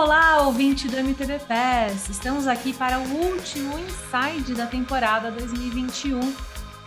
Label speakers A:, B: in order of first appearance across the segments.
A: Olá, ouvinte do MTB Pass! Estamos aqui para o último Inside da temporada 2021.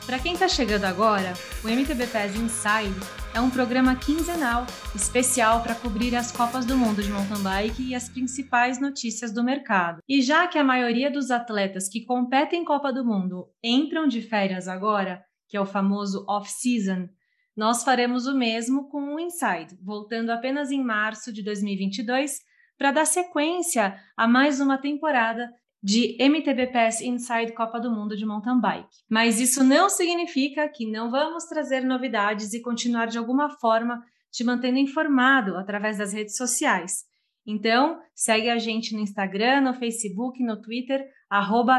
A: Para quem está chegando agora, o MTB Pass Inside é um programa quinzenal especial para cobrir as Copas do Mundo de mountain bike e as principais notícias do mercado. E já que a maioria dos atletas que competem em Copa do Mundo entram de férias agora, que é o famoso off-season, nós faremos o mesmo com o Inside, voltando apenas em março de 2022 para dar sequência a mais uma temporada de MTB Pass Inside Copa do Mundo de Mountain Bike. Mas isso não significa que não vamos trazer novidades e continuar de alguma forma te mantendo informado através das redes sociais. Então, segue a gente no Instagram, no Facebook, no Twitter,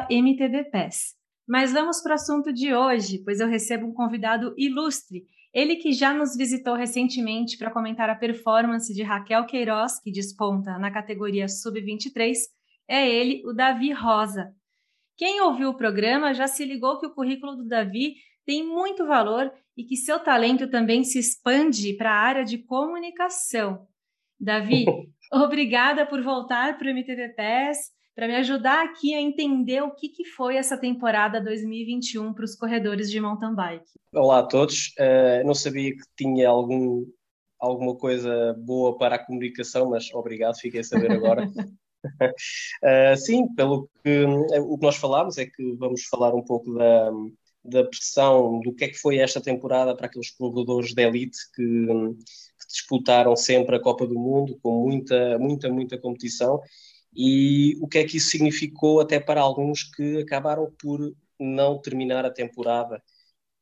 A: MTBPass. Mas vamos para o assunto de hoje, pois eu recebo um convidado ilustre ele que já nos visitou recentemente para comentar a performance de Raquel Queiroz, que desponta na categoria Sub-23, é ele, o Davi Rosa. Quem ouviu o programa já se ligou que o currículo do Davi tem muito valor e que seu talento também se expande para a área de comunicação. Davi, obrigada por voltar para o MTV PES para me ajudar aqui a entender o que, que foi essa temporada 2021 para os corredores de mountain bike.
B: Olá a todos, uh, não sabia que tinha algum, alguma coisa boa para a comunicação, mas obrigado, fiquei a saber agora. uh, sim, pelo que eh, o que nós falámos é que vamos falar um pouco da, da pressão do que é que foi esta temporada para aqueles corredores de elite que, que disputaram sempre a Copa do Mundo com muita, muita, muita competição e o que é que isso significou até para alguns que acabaram por não terminar a temporada,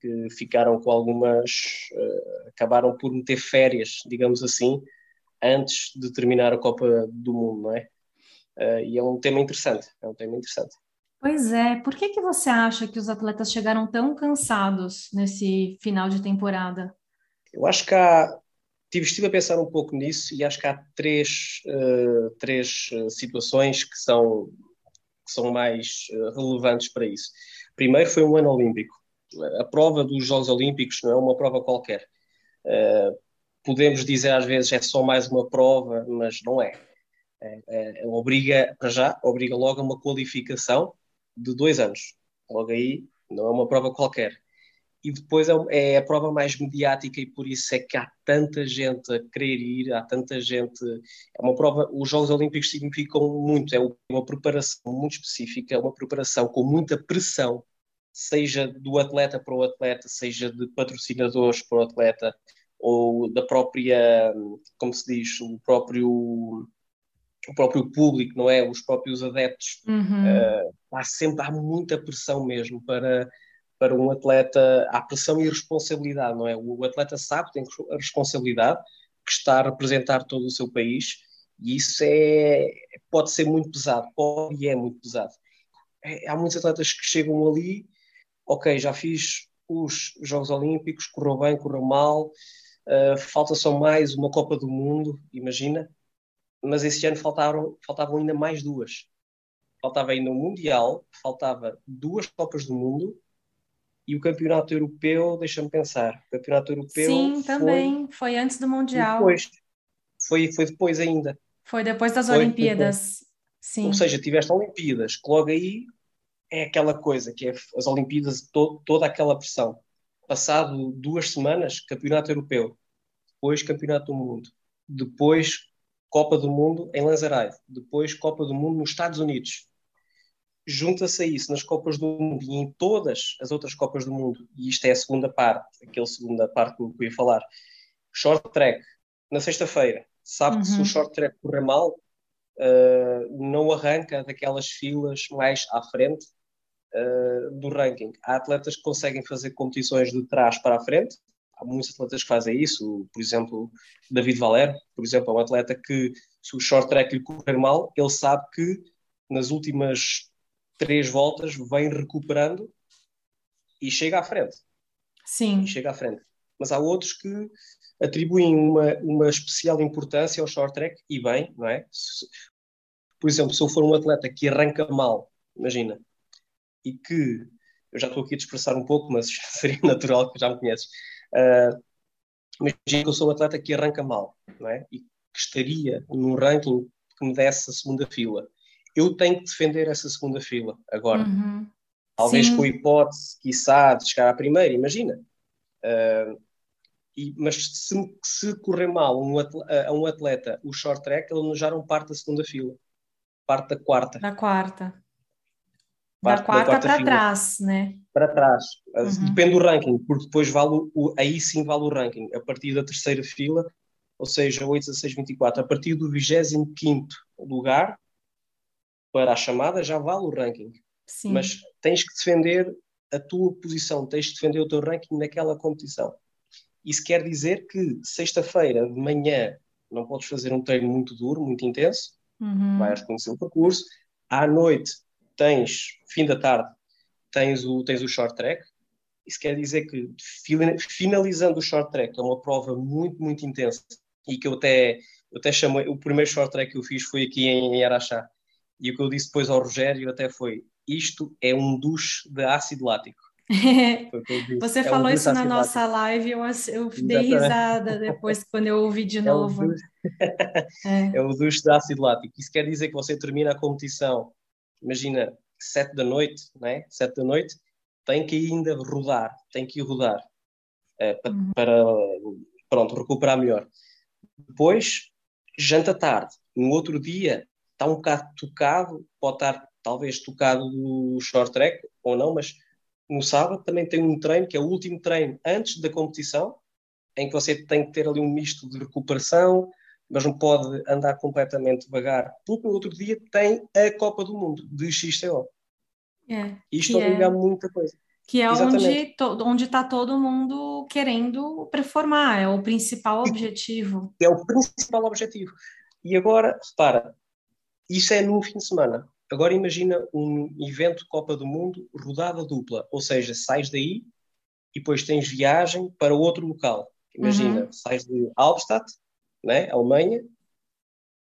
B: que ficaram com algumas, uh, acabaram por meter férias, digamos assim, antes de terminar a Copa do Mundo, não é? Uh, e é um tema interessante, é um tema interessante.
A: Pois é, por que, que você acha que os atletas chegaram tão cansados nesse final de temporada?
B: Eu acho que há, Tive, estive a pensar um pouco nisso e acho que há três, uh, três uh, situações que são, que são mais uh, relevantes para isso. Primeiro foi um ano olímpico. A prova dos Jogos Olímpicos não é uma prova qualquer. podemos dizer às vezes é só mais uma prova, mas não é. é, é obriga, para já, obriga logo a uma qualificação de dois anos. Logo aí, não é uma prova qualquer e depois é, é, a prova mais mediática e por isso é que há tanta gente a querer ir, há tanta gente. É uma prova. Os Jogos Olímpicos significam muito, é uma preparação muito específica, é uma preparação com muita pressão, seja do atleta para o atleta, seja de patrocinadores para o atleta, ou da própria, como se diz, o próprio o próprio público, não é? Os próprios adeptos. Uhum. Uh, há sempre há muita pressão mesmo para para um atleta há pressão e responsabilidade, não é? O atleta sabe tem a responsabilidade que está a representar todo o seu país e isso é, pode ser muito pesado, pode e é muito pesado. É, há muitos atletas que chegam ali, ok, já fiz os Jogos Olímpicos, correu bem, correu mal, uh, falta só mais uma Copa do Mundo, imagina, mas esse ano faltaram, faltavam ainda mais duas. Faltava ainda o Mundial, faltava duas Copas do Mundo e o campeonato europeu, deixa-me pensar, o campeonato europeu.
A: Sim, foi, também, foi antes do Mundial.
B: Depois, foi, foi depois ainda.
A: Foi depois das foi, Olimpíadas. Sim.
B: Ou seja, tiveste Olimpíadas, que logo aí é aquela coisa, que é as Olimpíadas, to, toda aquela pressão. Passado duas semanas, campeonato europeu, depois campeonato do mundo, depois Copa do Mundo em Lanzarote, depois Copa do Mundo nos Estados Unidos junta-se a isso nas Copas do Mundo e em todas as outras Copas do Mundo, e isto é a segunda parte, aquela segunda parte que eu ia falar, short track, na sexta-feira, sabe uhum. que se o uhum. short track correr mal, uh, não arranca daquelas filas mais à frente uh, do ranking. Há atletas que conseguem fazer competições de trás para a frente, há muitos atletas que fazem isso, por exemplo, David Valero, por exemplo, é um atleta que, se o short track lhe correr mal, ele sabe que nas últimas três voltas, vem recuperando e chega à frente.
A: Sim.
B: E chega à frente. Mas há outros que atribuem uma, uma especial importância ao short track, e bem, não é? Se, por exemplo, se eu for um atleta que arranca mal, imagina, e que eu já estou aqui a dispersar um pouco, mas seria natural que já me conheces. Uh, imagina que eu sou um atleta que arranca mal, não é? E que estaria num ranking que me desse a segunda fila. Eu tenho que defender essa segunda fila agora.
A: Uhum.
B: Talvez
A: Sim.
B: com a hipótese, quiçá, de chegar à primeira, imagina. Uh, e, mas se, se, correr mal um atleta, a um atleta o short track, ele já não parte da segunda fila, parte da quarta.
A: Da quarta.
B: Parte
A: da quarta,
B: quarta
A: para trás, né?
B: Para trás.
A: Uhum.
B: Depende do ranking, porque depois vale o, aí sim vale o ranking. A partir da terceira fila, ou seja, 8, 16, 24, a partir do 25 lugar para a chamada já vale o ranking.
A: Sim.
B: Mas tens que defender a tua posição, tens que defender o teu ranking naquela competição. Isso quer dizer que sexta-feira de manhã não podes fazer um treino muito duro, muito intenso,
A: uhum.
B: vais conhecer o percurso. À noite tens, fim da tarde, tens o, tens o short track. Isso quer dizer que finalizando o short track, é uma prova muito, muito intensa e que eu até, eu até chamei, o primeiro short track que eu fiz foi aqui em, em Araxá. E o que eu disse depois ao Rogério até foi: isto é um duche de ácido lático.
A: Você
B: é
A: falou
B: um
A: isso na nossa live, eu, eu dei risada depois quando eu ouvi de novo.
B: É o, duche... é. é de ácido lático. Isso quer dizer que você termina a competição, imagina, sete da noite, né? sete da noite, tem que ainda rodar, tem que ir rodar é, para, uhum. para, pronto, recuperar melhor. Depois, janta tarde. No outro dia, está um bocado tocado, pode estar talvez tocado do short track ou não, mas no sábado também tem um treino, que é o último treino antes da competição, em que você tem que ter ali um misto de recuperação, mas não pode andar completamente devagar, porque no outro dia tem a Copa do Mundo de XCO.
A: É,
B: Isto obriga a muita coisa.
A: Que é Exatamente. onde está todo mundo querendo performar, é o principal objetivo.
B: É o principal objetivo. E agora, repara, isso é no fim de semana. Agora imagina um evento Copa do Mundo rodada dupla, ou seja, sais daí e depois tens viagem para outro local. Imagina, uhum. sais de Albstadt, né, Alemanha,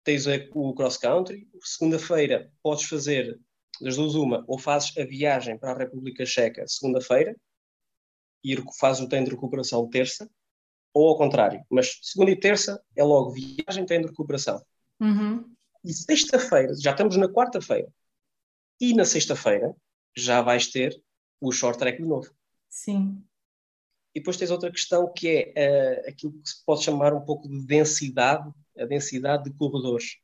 B: tens o cross country, segunda-feira podes fazer das duas uma, ou fazes a viagem para a República Checa segunda-feira e fazes o treino de recuperação terça, ou ao contrário, mas segunda e terça é logo viagem, treino de recuperação.
A: Uhum.
B: E sexta-feira, já estamos na quarta-feira, e na sexta-feira já vais ter o short track de novo.
A: Sim.
B: E depois tens outra questão que é uh, aquilo que se pode chamar um pouco de densidade, a densidade de corredores.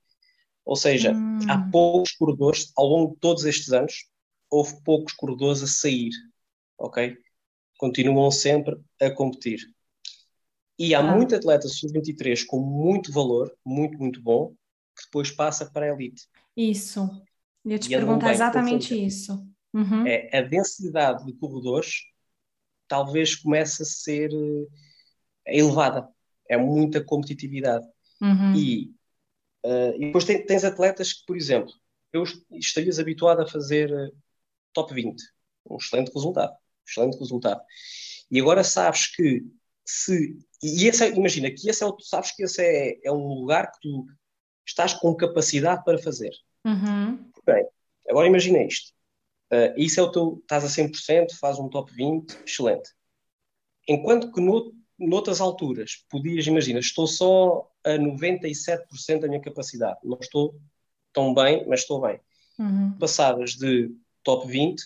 B: Ou seja, hum. há poucos corredores, ao longo de todos estes anos, houve poucos corredores a sair, ok? Continuam sempre a competir. E há ah. muitos atletas sub-23 com muito valor, muito, muito bom, que depois passa para a elite.
A: Isso. Ia te perguntar exatamente isso. Uhum.
B: É, a densidade de corredores talvez comece a ser é, elevada. É muita competitividade.
A: Uhum.
B: E, uh, e depois tem, tens atletas que, por exemplo, eu estarias habituado a fazer uh, top 20. Um excelente resultado. Excelente resultado. E agora sabes que se. E esse é, imagina que esse é o, sabes que esse é, é um lugar que tu estás com capacidade para fazer.
A: Uhum.
B: Bem, agora imagina isto. Uh, isso é o teu. Estás a 100%, faz um top 20, excelente. Enquanto que no, noutras alturas podias, imagina, estou só a 97% da minha capacidade. Não estou tão bem, mas estou bem.
A: Uhum.
B: Passavas de top 20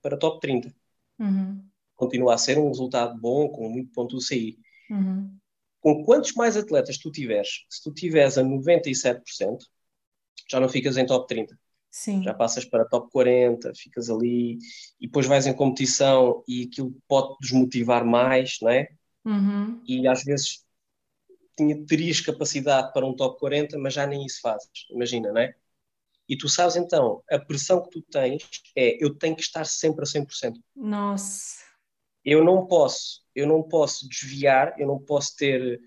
B: para top 30.
A: Uhum.
B: Continua a ser um resultado bom, com muito ponto UCI.
A: Uhum.
B: Com quantos mais atletas tu tiveres, se tu tiveres a 97%, já não ficas em top 30.
A: Sim.
B: Já passas para top 40, ficas ali e depois vais em competição e aquilo pode desmotivar mais, não é?
A: Uhum.
B: E às vezes tinha, terias capacidade para um top 40, mas já nem isso fazes, imagina, não é? E tu sabes então, a pressão que tu tens é eu tenho que estar sempre a 100%.
A: Nossa.
B: Eu não posso, eu não posso desviar, eu não posso ter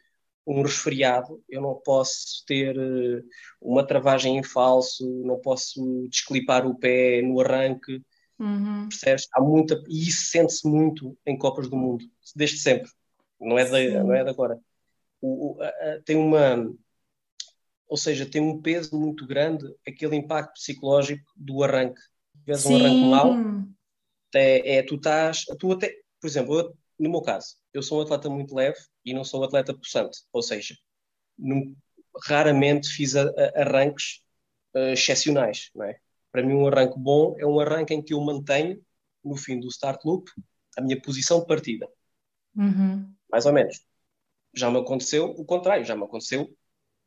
B: um resfriado, eu não posso ter uh, uma travagem em falso, não posso desclipar o pé no arranque,
A: uhum.
B: percebes? Há muita, e isso sente-se muito em Copas do Mundo, desde sempre, não é de, não é de agora. O, o, a, tem uma, ou seja, tem um peso muito grande aquele impacto psicológico do arranque. Tivesse um arranque mau, é, é, tu estás, tu até, por exemplo, eu, no meu caso, eu sou um atleta muito leve e não sou um atleta possante, ou seja, num, raramente fiz a, a, arranques uh, excepcionais, não é? Para mim, um arranque bom é um arranque em que eu mantenho, no fim do start loop, a minha posição de partida.
A: Uhum.
B: Mais ou menos. Já me aconteceu o contrário, já me aconteceu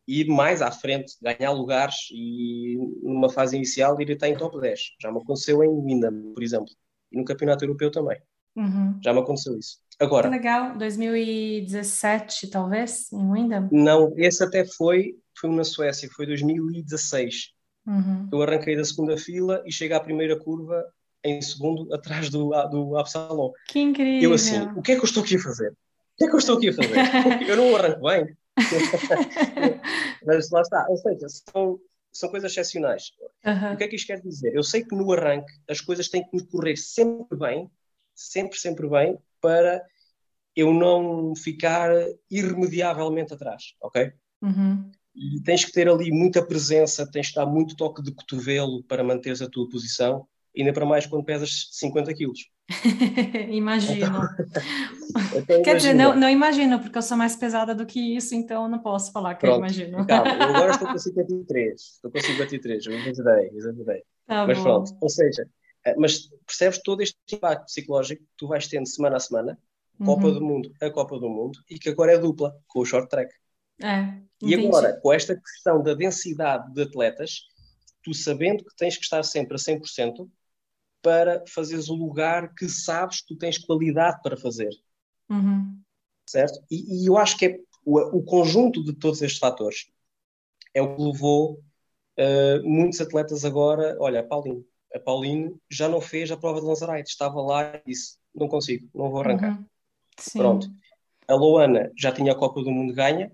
B: ir mais à frente, ganhar lugares e numa fase inicial ir até em top 10. Já me aconteceu em Windham, por exemplo, e no Campeonato Europeu também.
A: Uhum.
B: Já me aconteceu isso. Agora.
A: Que legal, 2017 talvez, em Windham?
B: Não, esse até foi, foi na Suécia, foi 2016.
A: Uhum.
B: Eu arranquei da segunda fila e cheguei à primeira curva em segundo, atrás do, do Absalom.
A: Que incrível!
B: Eu assim, o que é que eu estou aqui a fazer? O que é que eu estou aqui a fazer? eu não arranco bem. Mas lá está, ou seja, são, são coisas excepcionais.
A: Uhum.
B: O que é que isto quer dizer? Eu sei que no arranque as coisas têm que me correr sempre bem, sempre, sempre bem, para eu não ficar irremediavelmente atrás, ok?
A: Uhum.
B: E tens que ter ali muita presença, tens que dar muito toque de cotovelo para manteres a tua posição, ainda para mais quando pesas 50 quilos.
A: imagino. Então, Quer dizer, não, não imagino, porque eu sou mais pesada do que isso, então não posso falar que Pronto, eu imagino.
B: Calma, eu agora estou com 53, estou com 53, eu exagerei, exagerei. Tá mas bom. pronto, ou seja, mas percebes todo este impacto psicológico que tu vais tendo semana a semana, Copa uhum. do Mundo a Copa do Mundo, e que agora é dupla, com o short track.
A: É,
B: e agora, com esta questão da densidade de atletas, tu sabendo que tens que estar sempre a 100%, para fazeres o lugar que sabes que tu tens qualidade para fazer.
A: Uhum.
B: Certo? E, e, eu acho que é o, o, conjunto de todos estes fatores é o que levou uh, muitos atletas agora. Olha, a Pauline. A Pauline já não fez a prova de Lanzarite, estava lá e disse: Não consigo, não vou arrancar.
A: Uhum.
B: Pronto. A Loana já tinha a Copa do Mundo ganha.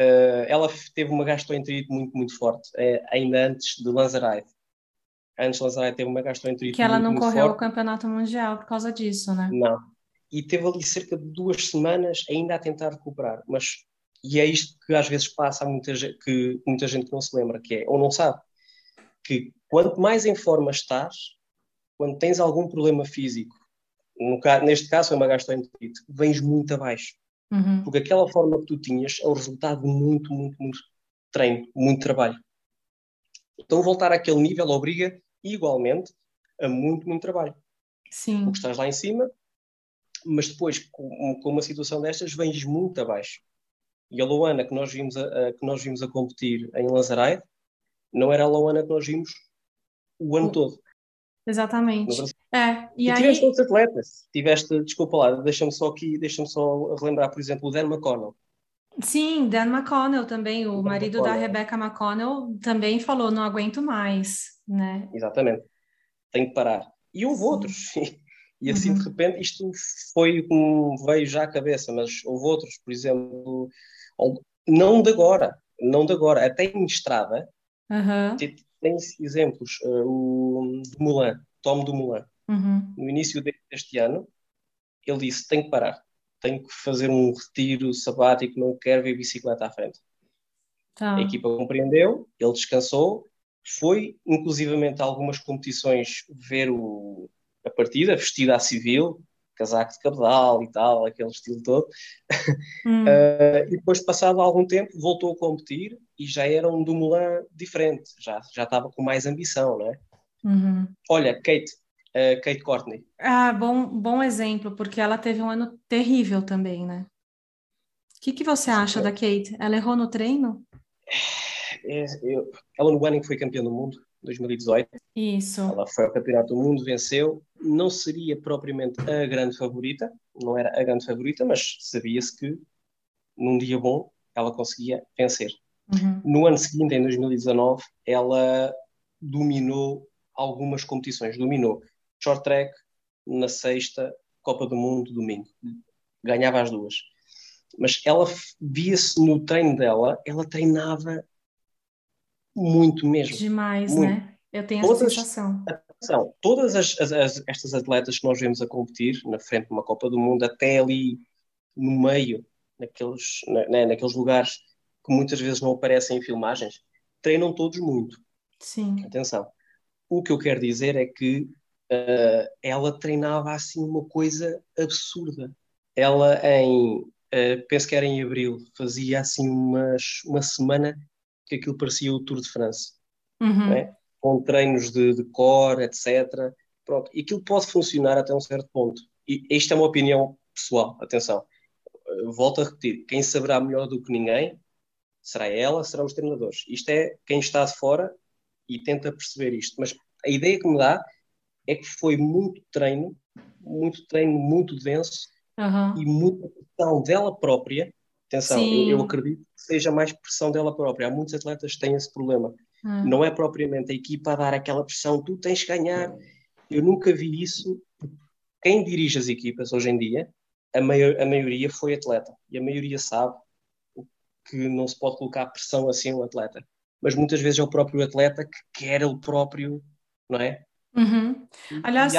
B: Uh, ela teve uma gastroenterite muito, muito forte, uh, ainda antes de Lanzarite antes Lazare teve uma gastroenterite
A: Que ela não correu
B: forte.
A: o campeonato mundial por causa disso, né?
B: Não. E teve ali cerca de duas semanas ainda a tentar recuperar. Mas, e é isto que às vezes passa a muita gente que, muita gente não se lembra, que é, ou não sabe, que quanto mais em forma estás, quando tens algum problema físico, no, neste caso é uma gastroenterite, vens muito abaixo.
A: Uhum.
B: Porque aquela forma que tu tinhas é o resultado de muito, muito, muito treino, muito trabalho. Então, voltar àquele nível obriga igualmente a muito, muito trabalho.
A: Sim.
B: Porque estás lá em cima, mas depois, com, com uma situação destas, vens muito abaixo. E a Luana que nós vimos a, a, que nós vimos a competir em Lanzaride não era a Luana que nós vimos o ano todo.
A: Exatamente. É, e,
B: e
A: aí...
B: tiveste outros atletas. Tiveste, desculpa lá, deixa-me só aqui, deixa-me só relembrar, por exemplo, o Dan McConnell.
A: Sim, Dan McConnell também, o Dan marido McConnell. da Rebecca McConnell, também falou: não aguento mais, né?
B: Exatamente, tem que parar. E houve Sim. outros, e assim uhum. de repente isto foi como veio já à cabeça, mas houve outros, por exemplo, não de agora, não de agora, até em estrada,
A: uhum.
B: tem exemplos, uh, o Mulan, Tom do Mulan,
A: uhum.
B: no início deste ano, ele disse: tem que parar tenho que fazer um retiro sabático, não quero ver bicicleta à frente.
A: Tá.
B: A equipa compreendeu, ele descansou, foi inclusivamente a algumas competições ver o, a partida, vestida a civil, casaco de cabedal e tal, aquele estilo todo.
A: Hum.
B: Uh, e depois, passado algum tempo, voltou a competir e já era um Dumoulin diferente, já, já estava com mais ambição, não é?
A: Uhum.
B: Olha, Kate, uh, Kate Courtney.
A: Ah, bom, bom exemplo, porque ela teve um ano terrível também, né? O que, que você acha é. da Kate? Ela errou no treino?
B: É, eu, ela no ano em que foi campeã do mundo, 2018.
A: Isso.
B: Ela foi ao campeonato do mundo, venceu. Não seria propriamente a grande favorita, não era a grande favorita, mas sabia-se que num dia bom ela conseguia vencer.
A: Uhum.
B: No ano seguinte, em 2019, ela dominou algumas competições, dominou short track na sexta, Copa do Mundo, domingo. Ganhava as duas. Mas ela via-se no treino dela, ela treinava muito mesmo.
A: Demais,
B: muito.
A: né? Eu tenho essa todas, sensação.
B: Atenção, todas as, as, estas atletas que nós vemos a competir na frente de uma Copa do Mundo, até ali no meio, naqueles, na, né, naqueles lugares que muitas vezes não aparecem em filmagens, treinam todos muito.
A: Sim.
B: Atenção. O que eu quero dizer é que uh, ela treinava assim uma coisa absurda. Ela em, uh, penso que era em abril, fazia assim umas, uma semana que aquilo parecia o Tour de France, uhum. é? com treinos de, de core, etc. Pronto, e aquilo pode funcionar até um certo ponto. E isto é uma opinião pessoal, atenção. Volto a repetir: quem saberá melhor do que ninguém será ela, serão os treinadores. Isto é quem está de fora e tenta perceber isto. Mas a ideia que me dá é que foi muito treino, muito treino, muito denso uhum. e muita pressão dela própria. Atenção, eu, eu, acredito que seja mais pressão dela própria. Há muitos atletas que têm esse problema. Uhum. Não é propriamente a equipa a dar aquela pressão, tu tens que ganhar. Eu nunca vi isso. Quem dirige as equipas hoje em dia, a, maior, a maioria foi atleta. E a maioria sabe que não se pode colocar pressão assim no atleta. Mas muitas vezes é o próprio atleta que quer ele próprio, não é?
A: Uhum. Aliás,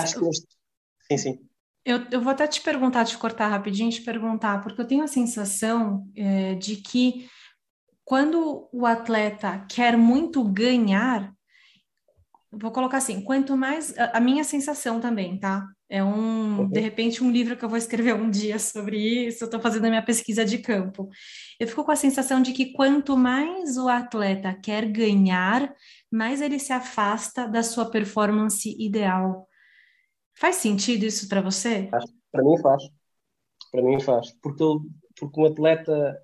B: sim, sim.
A: Eu, eu vou até te perguntar, te cortar rapidinho, te perguntar, porque eu tenho a sensação é, de que quando o atleta quer muito ganhar, vou colocar assim, quanto mais a, a minha sensação também, tá? É um, uhum. de repente, um livro que eu vou escrever um dia sobre isso, eu estou fazendo a minha pesquisa de campo. Eu fico com a sensação de que quanto mais o atleta quer ganhar, mais ele se afasta da sua performance ideal. Faz sentido isso para você?
B: Para mim faz. Para mim faz. Porque, porque um atleta,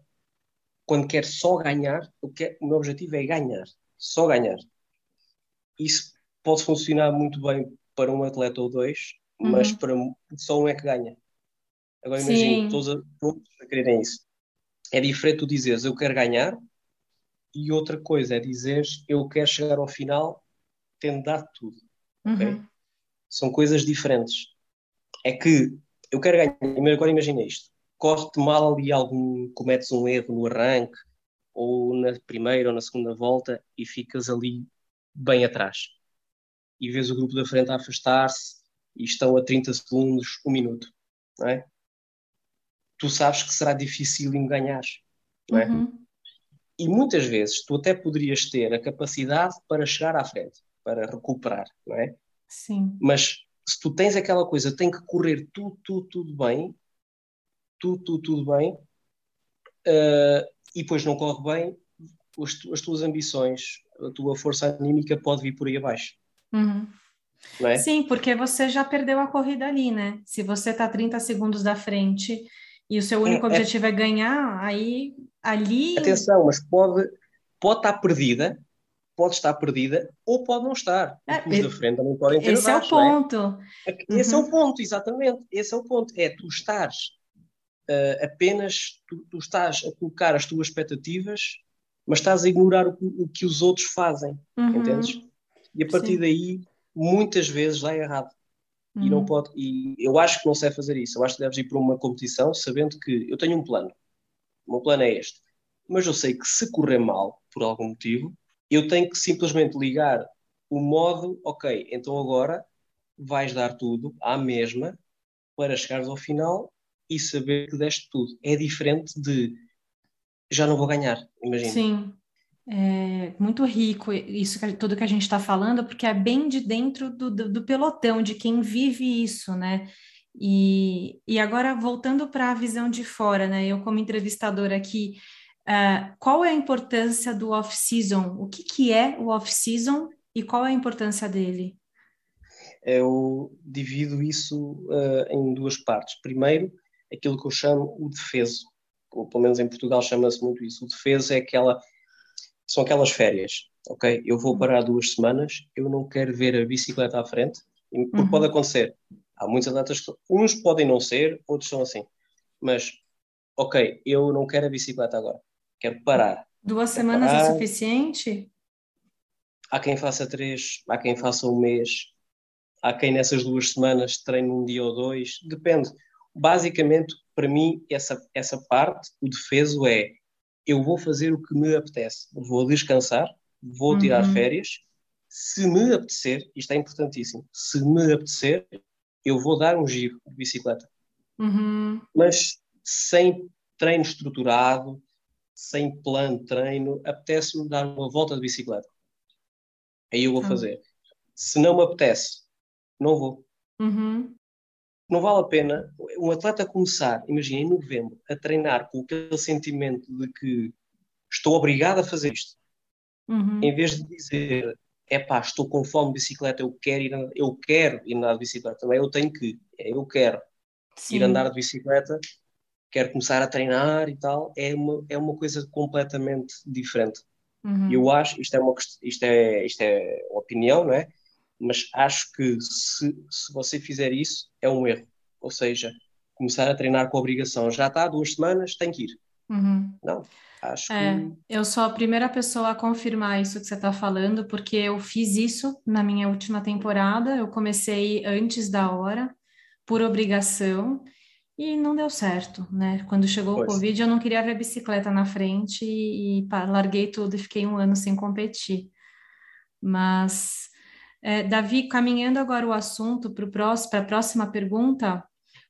B: quando quer só ganhar, o, que é, o meu objetivo é ganhar. Só ganhar. Isso pode funcionar muito bem para um atleta ou dois, uhum. mas para só um é que ganha. Agora imagina, todos a, todos a quererem isso. É diferente tu dizeres eu quero ganhar e outra coisa é dizeres eu quero chegar ao final tendo dado tudo. Uhum. Okay? São coisas diferentes. É que eu quero ganhar, agora imagina isto: corre-te mal ali algum, cometes um erro no arranque, ou na primeira ou na segunda volta, e ficas ali bem atrás. E vês o grupo da frente a afastar-se e estão a 30 segundos, um minuto, não é? Tu sabes que será difícil em ganhar, não é? Uhum. E muitas vezes tu até poderias ter a capacidade para chegar à frente, para recuperar, não é?
A: Sim.
B: Mas se tu tens aquela coisa, tem que correr tudo, tudo, tudo bem, tudo, tudo, tudo bem, uh, e depois não corre bem, as, as, tuas ambições, a tua força anímica pode vir por aí abaixo.
A: Uhum. É? Sim, porque você já perdeu a corrida ali, né? Se você está 30 segundos da frente e o seu único é, é objetivo é... é ganhar, aí ali.
B: Atenção, mas pode, pode estar perdida, pode estar perdida ou pode não estar. É, os da frente não podem ter
A: Esse abaixo, é o é? ponto.
B: É? Esse uhum. é o ponto, exatamente. Esse é o ponto. É tu estás uh, apenas, tu, tu, estás a colocar as tuas expectativas, mas estás a ignorar o, o que os outros fazem, uhum. entendes? E a partir Sim. daí, muitas vezes dá errado. Uhum. E não uhum. pode. E eu acho que não sei fazer isso. Eu acho que deves ir para uma competição sabendo que eu tenho um plano. O meu plano é este. Mas eu sei que se correr mal, por algum motivo, eu tenho que simplesmente ligar o modo, ok, então agora vais dar tudo à mesma para chegares ao final e saber que deste tudo. É diferente de já não vou ganhar, imagina.
A: Sim, é muito rico isso tudo que a gente está falando, porque é bem de dentro do, do, do, pelotão, de quem vive isso, né? E, e agora voltando para a visão de fora, né? Eu como entrevistadora aqui, Uh, qual é a importância do off-season? O que, que é o off-season e qual é a importância dele?
B: Eu divido isso uh, em duas partes. Primeiro, aquilo que eu chamo o defeso, ou pelo menos em Portugal chama-se muito isso. O defeso é aquela, são aquelas férias, ok? Eu vou parar duas semanas, eu não quero ver a bicicleta à frente, porque uhum. pode acontecer. Há muitos atletas que uns podem não ser, outros são assim. Mas, ok, eu não quero a bicicleta agora quero parar.
A: Duas quero semanas é parar. é suficiente?
B: Há quem faça três, há quem faça um mês, há quem nessas duas semanas treine um dia ou dois, depende. Basicamente, para mim, essa, essa parte, o defeso é eu vou fazer o que me apetece, vou descansar, vou tirar uhum. férias. Se me apetecer, isto é importantíssimo, se me apetecer, eu vou dar um giro de bicicleta.
A: Uhum.
B: Mas sem treino estruturado, sem plano de treino, apetece-me dar uma volta de bicicleta. Aí eu vou ah. fazer. Se não me apetece, não vou.
A: Uhum.
B: Não vale a pena um atleta começar, imagina, em novembro, a treinar com aquele sentimento de que estou obrigado a fazer isto. uhum. em vez de dizer é pá, estou com fome de bicicleta, eu quero ir, eu quero ir andar de bicicleta, também eu tenho que, é, eu quero Sim. ir andar de bicicleta, quero começar a treinar e tal, é uma, é uma coisa completamente diferente. Uhum. Eu acho, isto é, uma, isto, é, isto é opinião, não é? Mas acho que se, se você fizer isso, é um erro. Ou seja, começar a treinar com obrigação. Já está há duas semanas, tem que ir. Uhum. Não, acho
A: é,
B: que...
A: Eu sou a primeira pessoa a confirmar isso que você está falando, porque eu fiz isso na minha última temporada. Eu comecei antes da hora, por obrigação, e não deu certo, né? Quando chegou pois. o Covid, eu não queria ver a bicicleta na frente e, e pá, larguei tudo e fiquei um ano sem competir. Mas, é, Davi, caminhando agora o assunto para a próxima pergunta,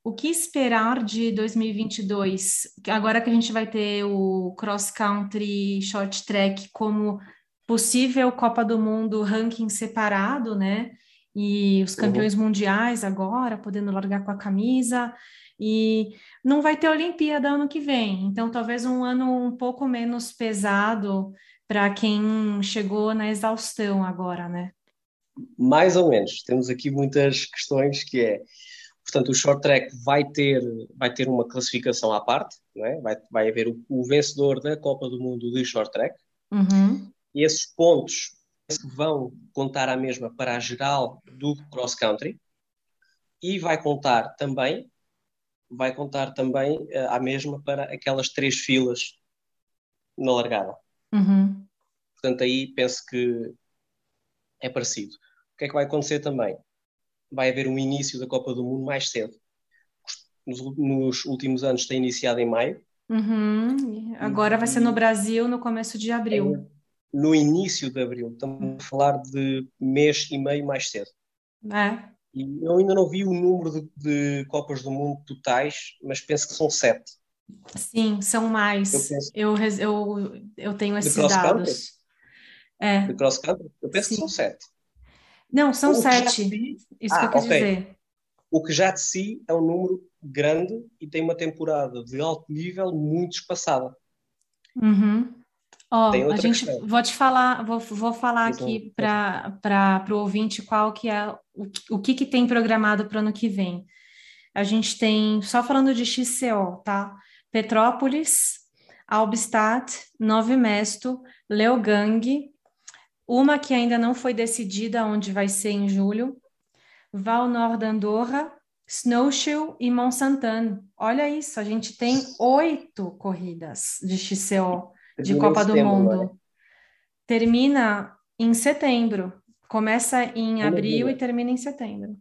A: o que esperar de 2022? Agora que a gente vai ter o cross country short track como possível Copa do Mundo ranking separado, né? E os campeões uhum. mundiais agora podendo largar com a camisa e não vai ter Olimpíada ano que vem, então talvez um ano um pouco menos pesado para quem chegou na exaustão agora, né?
B: Mais ou menos. Temos aqui muitas questões que é, portanto, o short track vai ter vai ter uma classificação à parte, não é? Vai vai haver o, o vencedor da Copa do Mundo de short track. Uhum. E esses pontos vão contar a mesma para a geral do cross country e vai contar também vai contar também uh, à mesma para aquelas três filas na largada. Uhum. Portanto, aí penso que é parecido. O que é que vai acontecer também? Vai haver um início da Copa do Mundo mais cedo. Nos, nos últimos anos tem iniciado em maio.
A: Uhum. Agora vai ser no Brasil no começo de abril. É
B: no início de abril. Estamos a falar de mês e meio mais cedo. É. E eu ainda não vi o número de, de, Copas do Mundo totais, mas penso que são sete.
A: Sim, são mais. Eu, penso... eu, eu, eu tenho esses dados.
B: É. De cross country? Eu penso Sim. que são sete.
A: Não, são sete. Si... Isso ah, que eu quis okay. dizer.
B: O que já de si é um número grande e tem uma temporada de alto nível muito espaçada.
A: Uhum. Ó, a gente questão. vou te falar, vou, vou falar aqui para o ouvinte qual que é o, o que, que tem programado para o ano que vem. A gente tem, só falando de XCO, tá? Petrópolis, Albstadt, Nove Mesto, Leogang, uma que ainda não foi decidida onde vai ser em julho, Val Nord Andorra, Snowshoe e Mont Saint-Anne. Olha isso, a gente tem oito corridas de XCO de Copa do Mundo. Né? Termina em setembro. Começa em abril e termina em setembro.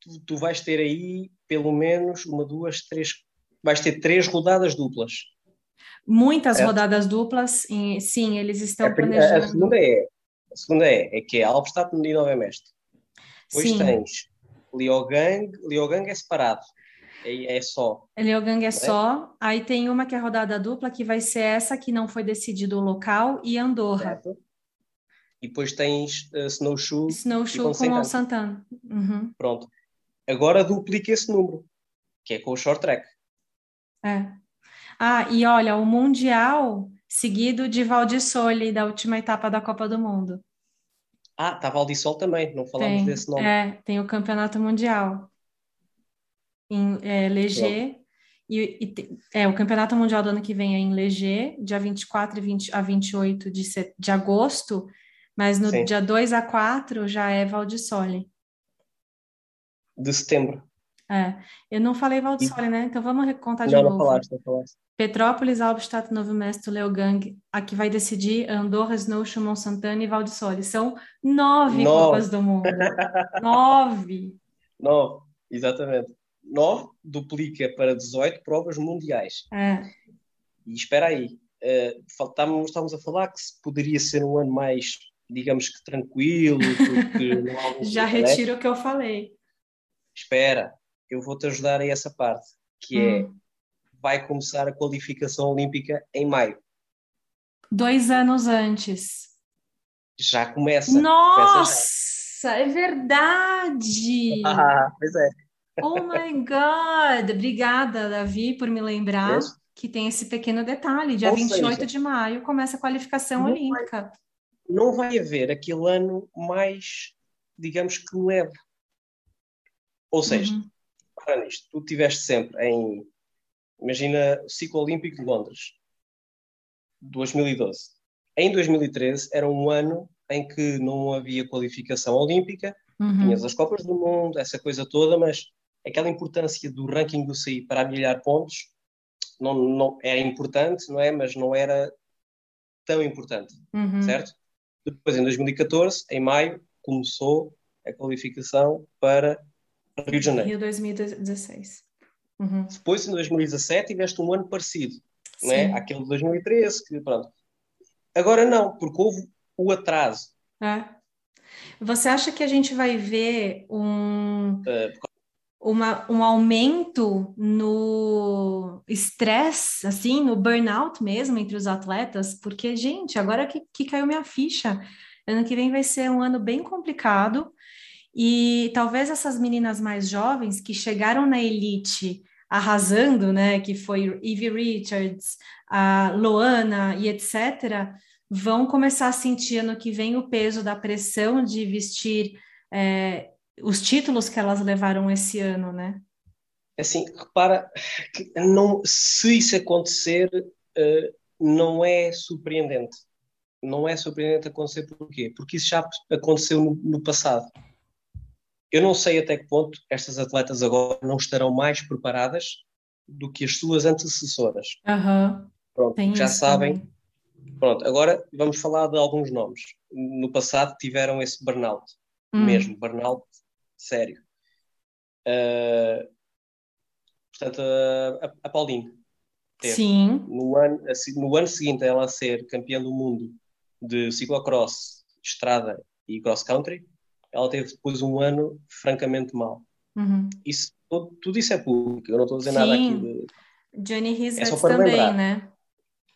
B: Tu, tu, vais ter aí pelo menos uma, duas, três. Vais ter três rodadas duplas.
A: Muitas rodadas duplas, e, sim, eles estão a, planejando.
B: A segunda é, a segunda é, é que é Albstadt e Nova Mestre. Depois sim. tens Liogang, Liogang é separado. É, é só.
A: Leogang é, é só. Aí tem uma que é rodada dupla, que vai ser essa que não foi decidido o local, e Andorra. Certo.
B: E depois tens uh, Snowshoe.
A: Snowshoe com o Santana. Uhum.
B: Pronto. Agora duplica esse número, que é com o short track.
A: É. Ah, e olha, o Mundial seguido de Valdissole, da última etapa da Copa do Mundo.
B: Ah, tá Valdissol também, não falamos tem, desse nome.
A: É, tem o Campeonato Mundial em é, Leger. E, e, é, o Campeonato Mundial do ano que vem é em Leger, dia 24 e 20, a 28 de, de agosto, mas no Sim. dia 2 a 4 já é Valdissole.
B: De setembro.
A: É, eu não falei Valdissole, e... né? Então vamos contar de
B: não,
A: novo.
B: Não, falaste, não falaste.
A: Petrópolis, Albstadt, Novo Mesto, Leogang, aqui vai decidir Andorra, Snowshoe, Mont Santana e Valdissole. São nove, nove. Copas do Mundo. nove.
B: Nove, exatamente. 9 duplica para 18 provas mundiais. É. E espera aí, uh, estávamos, estávamos a falar que poderia ser um ano mais, digamos que tranquilo, porque não há
A: Já retiro o que eu falei.
B: Espera, eu vou-te ajudar a essa parte, que é, hum. é, vai começar a qualificação olímpica em maio.
A: Dois anos antes.
B: Já começa.
A: Nossa, começa já. é verdade!
B: Ah, pois é.
A: Oh my God! Obrigada, Davi, por me lembrar. que tem esse pequeno detalhe. Dia Ou 28 seja, de maio começa a qualificação não olímpica.
B: Vai, não vai haver aquele ano mais, digamos que leve. Ou seja, uhum. Para nisto, tu tiveste sempre em, imagina, o ciclo olímpico de Londres, 2012. Em 2013 era um ano em que não havia qualificação olímpica, uhum. tinhas as Copas do Mundo, essa coisa toda, mas aquela importância do ranking do CI para milhar pontos não, não era importante, não é? Mas não era tão importante, uhum. certo? Depois, em 2014, em maio, começou a qualificação para Rio de Janeiro.
A: Rio 2016. Uhum.
B: Depois, em 2017, tiveste um ano parecido, não é? Aquele de 2013, que pronto. Agora não, porque houve o atraso.
A: É. Você acha que a gente vai ver um, uh, uma, um aumento no estresse, assim, no burnout mesmo entre os atletas? Porque, gente, agora que, que caiu minha ficha, ano que vem vai ser um ano bem complicado e talvez essas meninas mais jovens que chegaram na elite arrasando, né, que foi Evie Richards, a Loana e etc., vão começar a sentir ano que vem o peso da pressão de vestir é, os títulos que elas levaram esse ano, né?
B: Assim, repara que não, se isso acontecer, uh, não é surpreendente. Não é surpreendente acontecer porquê? Porque isso já aconteceu no, no passado. Eu não sei até que ponto estas atletas agora não estarão mais preparadas do que as suas antecessoras.
A: Uhum.
B: Pronto, já sabem. Também. Pronto, agora vamos falar de alguns nomes. No passado tiveram esse burnout, hum. mesmo, burnout sério. Uh, portanto, a, a Pauline
A: teve. Sim.
B: No ano, no ano seguinte a ela ser campeã do mundo de ciclocross, estrada e cross country, ela teve depois um ano francamente mau.
A: Uhum.
B: Isso, tudo, tudo, isso é público, eu não estou a dizer Sim. nada aqui de...
A: Johnny Risvets é também, lembrar. né?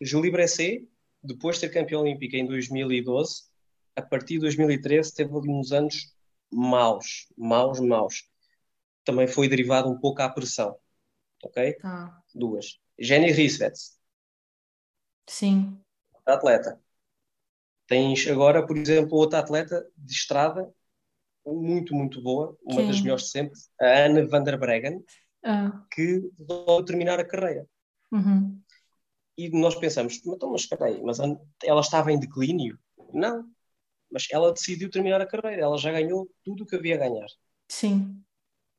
B: Julie Bresset, depois de ser campeã olímpica em 2012, a partir de 2013 teve ali uns anos maus, maus, maus. Também foi derivado um pouco à pressão. Ok?
A: Ah.
B: Duas. Jenny Risvets.
A: Sim.
B: Atleta. Tens agora, por exemplo, outra atleta de estrada muito, muito boa, uma Quem? das melhores de sempre, a Ana van der Breggen,
A: ah.
B: que vai terminar a carreira.
A: Uhum.
B: E nós pensamos, então, mas espera aí, mas ela estava em declínio? Não, mas ela decidiu terminar a carreira, ela já ganhou tudo o que havia a ganhar.
A: Sim.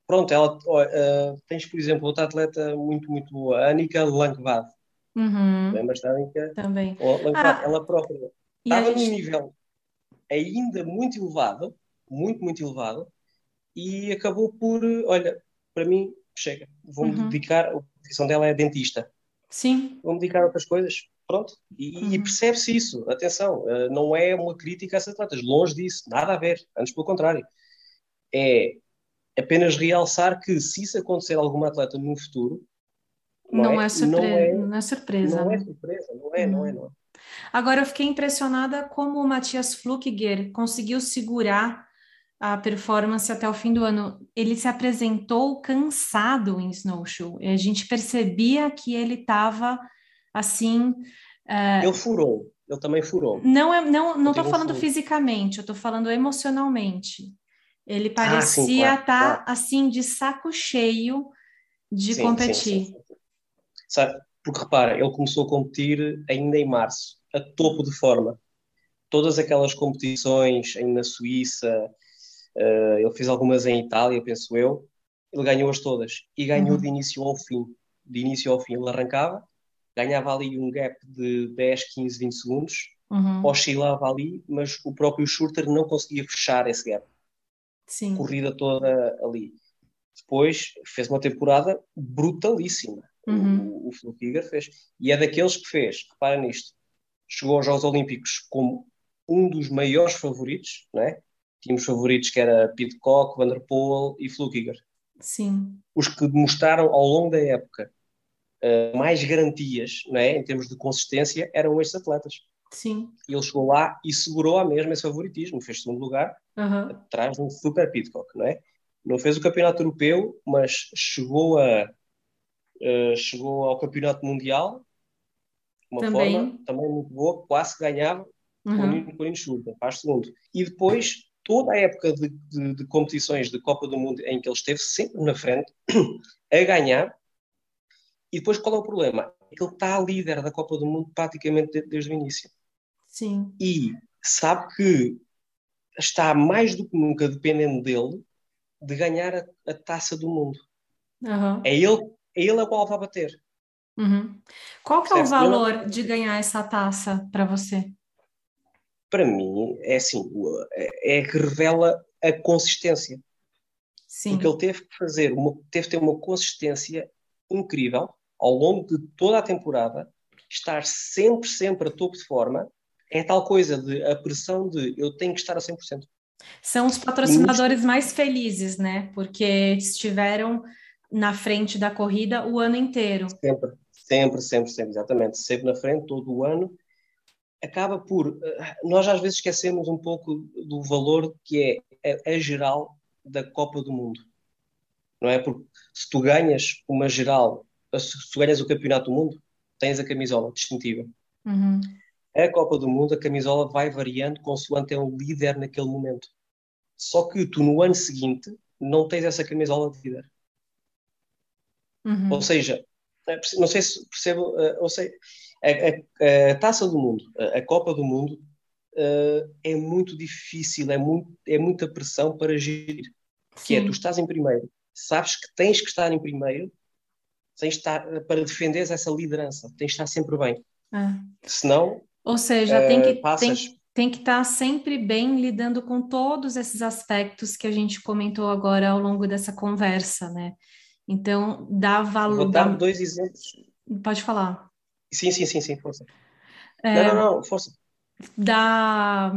B: Pronto, ela, uh, tens, por exemplo, outra atleta muito, muito boa, a Anika Langvad.
A: Uhum.
B: Lembras da Anika?
A: Também.
B: Langvad, ah, ela própria. Estava num nível ainda muito elevado, muito, muito elevado, e acabou por, olha, para mim, chega, vou-me uhum. dedicar, a profissão dela é dentista.
A: Sim.
B: Vou-me dedicar a outras coisas Pronto, e, uhum. e percebe-se isso. Atenção, uh, não é uma crítica a esses atletas, longe disso, nada a ver, antes pelo contrário. É apenas realçar que se isso acontecer a alguma atleta no futuro,
A: não, não, é, é, surpre... não, é, não é surpresa.
B: Não é surpresa, não é, não é, não é.
A: Agora eu fiquei impressionada como o Matias Flukiger conseguiu segurar a performance até o fim do ano. Ele se apresentou cansado em snowshoe. A gente percebia que ele estava assim.
B: Uh, ele furou, ele também furou.
A: Não é, não, não estou falando fisicamente, eu estou falando emocionalmente. Ele parecia estar ah, claro, tá, claro. assim de saco cheio de sim, competir. Sim, sim,
B: Sabe, porque repara, ele começou a competir ainda em março, a topo de forma. Todas aquelas competições na Suíça, uh, ele fez algumas em Itália, penso eu, ele ganhou-as todas e ganhou uhum. de início ao fim. De início ao fim, ele arrancava, ganhava ali um gap de 10, 15, 20 segundos,
A: uhum.
B: oscilava ali, mas o próprio shooter não conseguia fechar esse gap.
A: Sim.
B: Corrida toda ali. Depois fez uma temporada brutalíssima.
A: Uhum.
B: O, o Phil fez. E é daqueles que fez, repara nisto, chegou aos Jogos Olímpicos como um dos maiores favoritos, não é? Tínhamos favoritos que era Pitcock, Van der Poel e Flukiger.
A: Sim.
B: Os que demonstraram ao longo da época uh, mais garantias é? em termos de consistência eram estes atletas.
A: Sim.
B: E ele chegou lá e segurou a mesma esse favoritismo, fez segundo lugar,
A: uhum.
B: atrás de um super Pitcock, não é? Não fez o campeonato europeu, mas chegou a uh, chegou ao campeonato mundial, uma
A: também.
B: forma também muito boa, quase ganhava
A: Uhum.
B: com o Nino Schurter, faz segundo. E depois, toda a época de, de, de, competições de Copa do Mundo em que ele esteve sempre na frente, a ganhar. E depois, qual é o problema? É que ele está líder da Copa do Mundo praticamente desde o início.
A: Sim.
B: E sabe que está mais do que nunca dependendo dele de ganhar a, a taça do mundo.
A: Uhum.
B: É ele, é ele a qual vai bater.
A: Uhum. Qual que é o valor de ganhar essa taça para você?
B: Para mim, é assim, é, é que revela a consistência.
A: Sim.
B: Porque ele teve que fazer, uma, teve que ter uma consistência incrível ao longo de toda a temporada, estar sempre, sempre a topo de forma, é tal coisa de a pressão de eu tenho que estar a 100%.
A: São os patrocinadores mais felizes, né? Porque estiveram na frente da corrida o ano inteiro.
B: Sempre, sempre, sempre, sempre, exatamente. Sempre na frente, todo o ano. Acaba por. Nós às vezes esquecemos um pouco do valor que é a, a geral da Copa do Mundo. Não é? Porque se tu ganhas uma geral, se tu ganhas o Campeonato do Mundo, tens a camisola distintiva.
A: Uhum.
B: A Copa do Mundo, a camisola vai variando consoante é o líder naquele momento. Só que tu no ano seguinte não tens essa camisola de líder.
A: Uhum.
B: Ou seja, não sei se percebo, ou seja, a, a, a Taça do Mundo, a, a Copa do Mundo, uh, é muito difícil, é, muito, é muita pressão para gerir. Sim. Que é, tu estás em primeiro, sabes que tens que estar em primeiro, tens estar, para defender essa liderança, tens de estar sempre bem.
A: Ah.
B: Senão.
A: Ou seja, uh, tem que.
B: Passas...
A: Tem tem que estar sempre bem lidando com todos esses aspectos que a gente comentou agora ao longo dessa conversa, né? Então, dá valor.
B: Vou dar dois exemplos.
A: Pode falar.
B: Sim, sim, sim, sim, força. É, não, não, não, força.
A: Dá...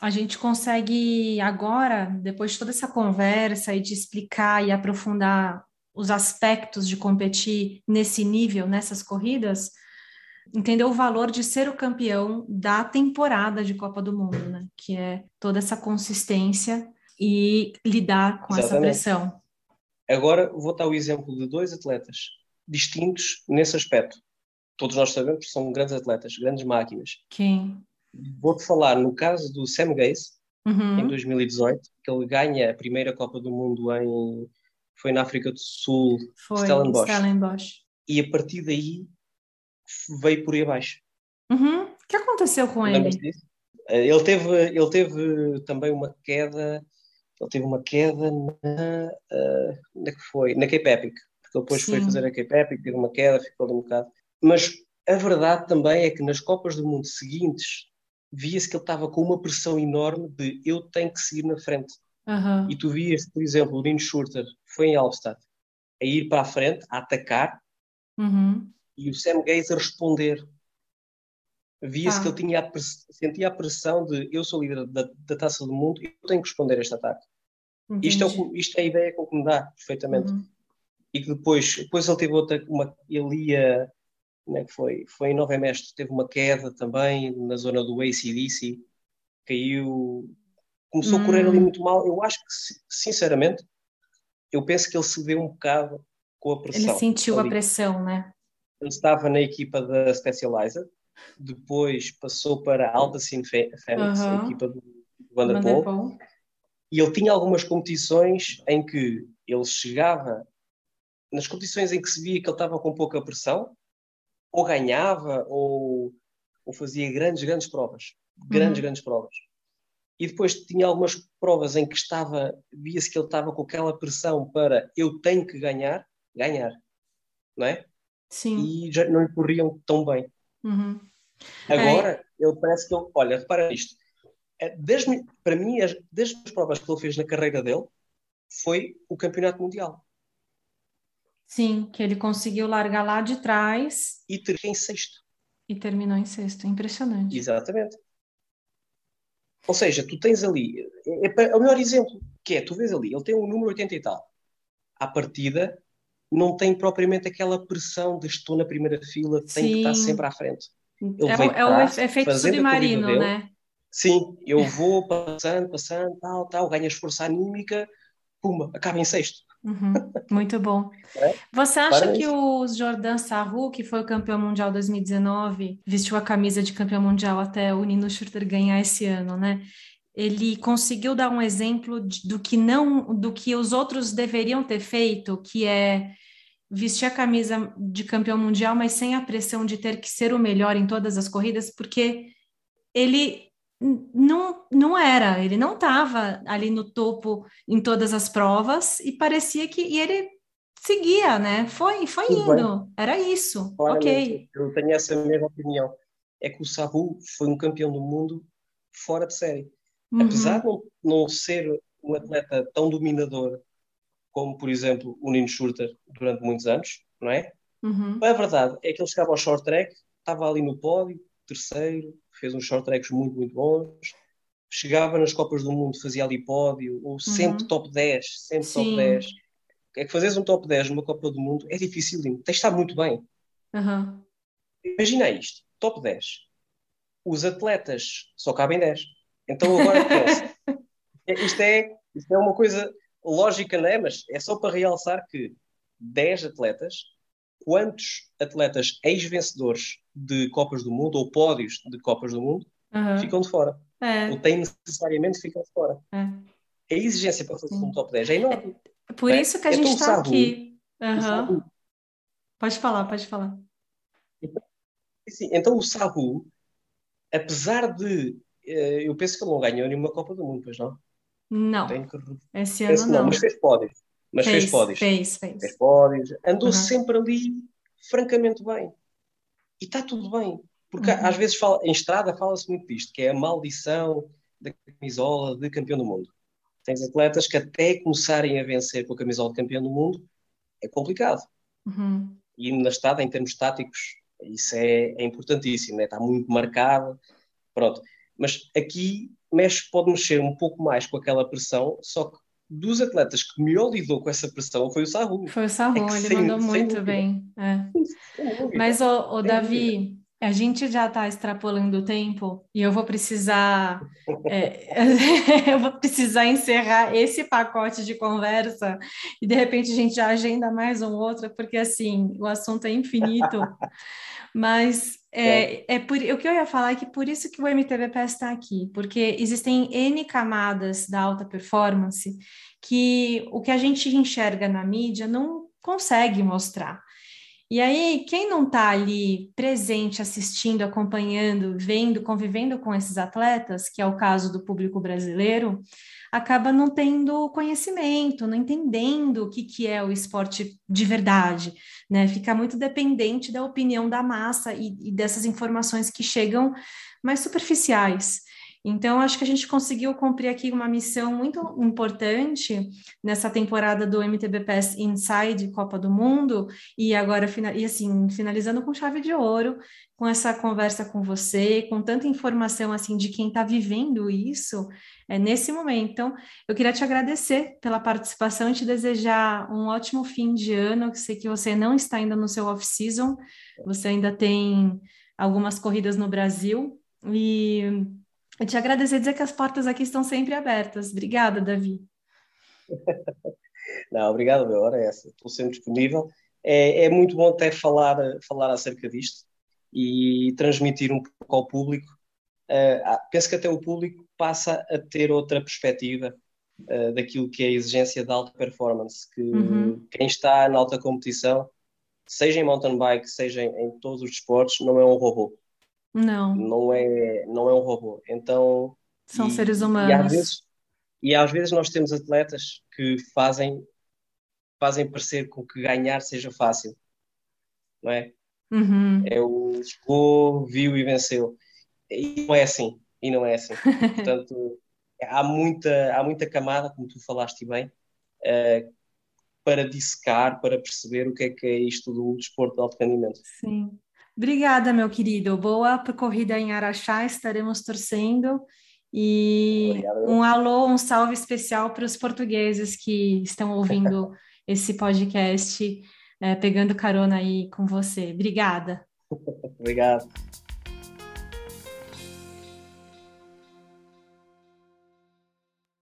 A: A gente consegue agora, depois de toda essa conversa e de explicar e aprofundar os aspectos de competir nesse nível, nessas corridas, entender o valor de ser o campeão da temporada de Copa do Mundo, né? Que é toda essa consistência e lidar com Exatamente. essa pressão.
B: Agora vou dar o exemplo de dois atletas distintos nesse aspecto. Todos nós sabemos que são grandes atletas, grandes máquinas.
A: Quem?
B: Vou-te falar no caso do Sam Gaze,
A: uhum.
B: em 2018, que ele ganha a primeira Copa do Mundo em foi na África do Sul,
A: foi,
B: Stellenbosch.
A: Stellenbosch.
B: E a partir daí veio por aí abaixo.
A: Uhum. O que aconteceu com ele?
B: Disso? Ele teve, ele teve também uma queda, ele teve uma queda na, uh, na que foi? Na Cape Epic, porque depois
A: Sim.
B: foi fazer a Cape Epic, teve uma queda, ficou ali um bocado. Mas a verdade também é que nas Copas do Mundo seguintes via-se que ele estava com uma pressão enorme de eu tenho que seguir na frente.
A: Uhum.
B: E tu vias, por exemplo, o Lino Schurter foi em Alvestad a ir para a frente, a atacar,
A: uhum.
B: e o Sam Gaze a responder. Via-se
A: Ah.
B: que ele tinha a sentia a pressão de eu sou líder da, da taça do mundo e eu tenho que responder a este ataque. Isto é, isto é a ideia que me dá perfeitamente.
A: Uhum.
B: E que depois, depois ele teve outra, uma, ele ia, como é que foi? Foi em Nova Mestre, teve uma queda também na zona do ACDC, caiu, começou a correr ali
A: Hum.
B: muito mal. Eu acho que, si- sinceramente, eu penso que ele cedeu um bocado com a pressão.
A: Ele sentiu a
B: ali.
A: pressão, né?
B: Ele estava na equipa da Specializer, depois passou para a Alpecin Fe- Phoenix, a equipa do Vanderpool,
A: Vanderpool.
B: e ele tinha algumas competições em que ele chegava, nas competições em que se via que ele estava com pouca pressão, ou ganhava, ou, ou fazia grandes, grandes provas. Grandes,
A: Uhum.
B: grandes provas. E depois tinha algumas provas em que estava, via-se que ele estava com aquela pressão para eu tenho que ganhar, ganhar, não é?
A: Sim.
B: E já não lhe corriam tão bem.
A: Uhum.
B: Agora, ele parece que ele, olha, repara isto. É, Desde, para mim, as, desde as provas que ele fez na carreira dele, foi o campeonato mundial.
A: Sim, que ele conseguiu largar lá de trás
B: E ter em sexto.
A: e terminou em sexto. Impressionante.
B: Exatamente. Ou seja, tu tens ali, é, é é o melhor exemplo, que é, tu vês ali, ele tem um número 80 e tal. À partida, não tem propriamente aquela pressão de estou na primeira fila, tenho que estar sempre à frente.
A: É, o-
B: veio
A: é o efeito submarino, né?
B: Sim, eu vou passando, passando, tal, tal, ganho a força anímica, puma, acaba em sexto.
A: Uhum, muito bom. É? Você acha Parabéns. que o Jordan Sarru, que foi o campeão mundial 2019, vestiu a camisa de campeão mundial até o Nino Schurter ganhar esse ano, né? Ele conseguiu dar um exemplo do que não, do que os outros deveriam ter feito, que é vestir a camisa de campeão mundial, mas sem a pressão de ter que ser o melhor em todas as corridas, porque ele não, não era, ele não estava ali no topo em todas as provas e parecia que e ele seguia, né? Foi, foi Tudo indo, bem. era isso, ok.
B: Eu tenho essa mesma opinião. É que o Sabu foi um campeão do mundo fora de série. Uhum. Apesar de não, ser um atleta tão dominador como, por exemplo, o Nino Schurter durante muitos anos, não é? Uhum. A verdade é que ele chegava ao short track, estava ali no pódio, terceiro, fez uns short tracks muito, muito bons. Chegava nas Copas do Mundo, fazia ali pódio, ou sempre uhum. top 10, sempre Sim. top 10. É que fazeres um top 10 numa Copa do Mundo é difícil, tens de estar muito bem.
A: Uhum.
B: Imagina isto, top 10. Os atletas só cabem 10. Então agora pensa. isto, é, isto é uma coisa lógica, não é? Mas é só para realçar que 10 atletas quantos atletas ex-vencedores de Copas do Mundo ou pódios de Copas do Mundo uhum. ficam de fora. É. Ou têm necessariamente de ficar de fora. É. A exigência para fazer um top 10 é enorme.
A: É por é? isso que a gente está então, aqui. Uhum. Pode falar, pode falar.
B: Então, assim, então o Sahu, apesar de. Eh, eu penso que ele não ganhou nenhuma Copa do Mundo, pois não?
A: Não. Que... Esse ano não.
B: não. Mas fez pódios mas fez,
A: fez pódios. Fez, fez.
B: Fez pódios. Andou uhum. sempre ali francamente bem. E está tudo bem. Porque uhum. às vezes fala, em estrada fala-se muito disto, que é a maldição da camisola de campeão do mundo. Tens atletas que até começarem a vencer com a camisola de campeão do mundo é complicado.
A: Uhum.
B: E na estrada, em termos táticos, isso é, é importantíssimo, né? está muito marcado. Pronto. Mas aqui mexe, pode mexer um pouco mais com aquela pressão, só que dos atletas que melhor lidou com essa pressão foi o Sarru.
A: Foi o Sarru, é ele sem, mandou muito bem. É. Mas, o, o Davi, a gente já está extrapolando o tempo e eu vou precisar é, eu vou precisar encerrar esse pacote de conversa e de repente a gente já agenda mais um outro, porque assim, o assunto é infinito. Mas é, é por, o que eu ia falar é que por isso que o MTBPS está aqui, porque existem N camadas da alta performance que o que a gente enxerga na mídia não consegue mostrar. E aí, quem não está ali presente, assistindo, acompanhando, vendo, convivendo com esses atletas, que é o caso do público brasileiro, acaba não tendo conhecimento, não entendendo o que, que é o esporte de verdade, né? Fica muito dependente da opinião da massa e, e dessas informações que chegam mais superficiais. Então, acho que a gente conseguiu cumprir aqui uma missão muito importante nessa temporada do MTBPS Inside Copa do Mundo, e agora, e assim, finalizando com chave de ouro, com essa conversa com você, com tanta informação assim de quem está vivendo isso é, nesse momento. Então, eu queria te agradecer pela participação e te desejar um ótimo fim de ano, que sei que você não está ainda no seu off-season, você ainda tem algumas corridas no Brasil, e eu te agradecer e dizer que as portas aqui estão sempre abertas. Obrigada, Davi.
B: Não, obrigado, meu. Hora é essa. Estou sempre disponível. É, é, muito bom até falar, falar acerca disto e transmitir um pouco ao público. Uh, penso que até o público passa a ter outra perspectiva uh, daquilo que é a exigência da alta performance, que uhum. quem está na alta competição, seja em mountain bike, seja em, em todos os desportos, não é um robô.
A: Não.
B: Não é, não é um robô. Então.
A: São e, seres humanos.
B: E às, vezes, e às vezes nós temos atletas que fazem, fazem parecer com que ganhar seja fácil. Não é?
A: Uhum.
B: É o chegou, viu e venceu. E não é assim. E não é assim. Portanto, há muita, há muita camada, como tu falaste bem, uh, para dissecar, para perceber o que é que é isto do desporto de alto rendimento.
A: Sim. Obrigada, meu querido. Boa corrida em Araxá, estaremos torcendo. E Obrigado. um alô, um salve especial para os portugueses que estão ouvindo esse podcast, é, pegando carona aí com você. Obrigada.
B: Obrigado.